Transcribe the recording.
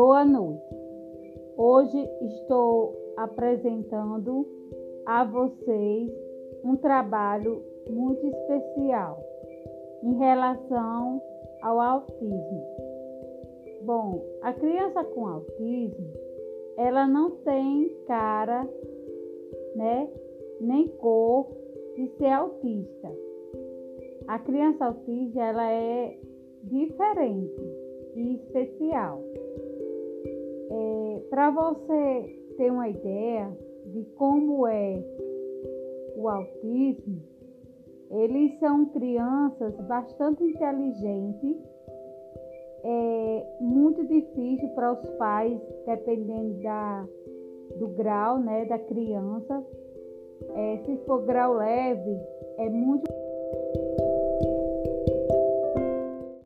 Boa noite. Hoje estou apresentando a vocês um trabalho muito especial em relação ao autismo. Bom, a criança com autismo, ela não tem cara, né, nem cor de ser autista. A criança autista, ela é diferente e especial. Para você ter uma ideia de como é o autismo, eles são crianças bastante inteligentes. É muito difícil para os pais, dependendo da, do grau né, da criança. É, se for grau leve, é muito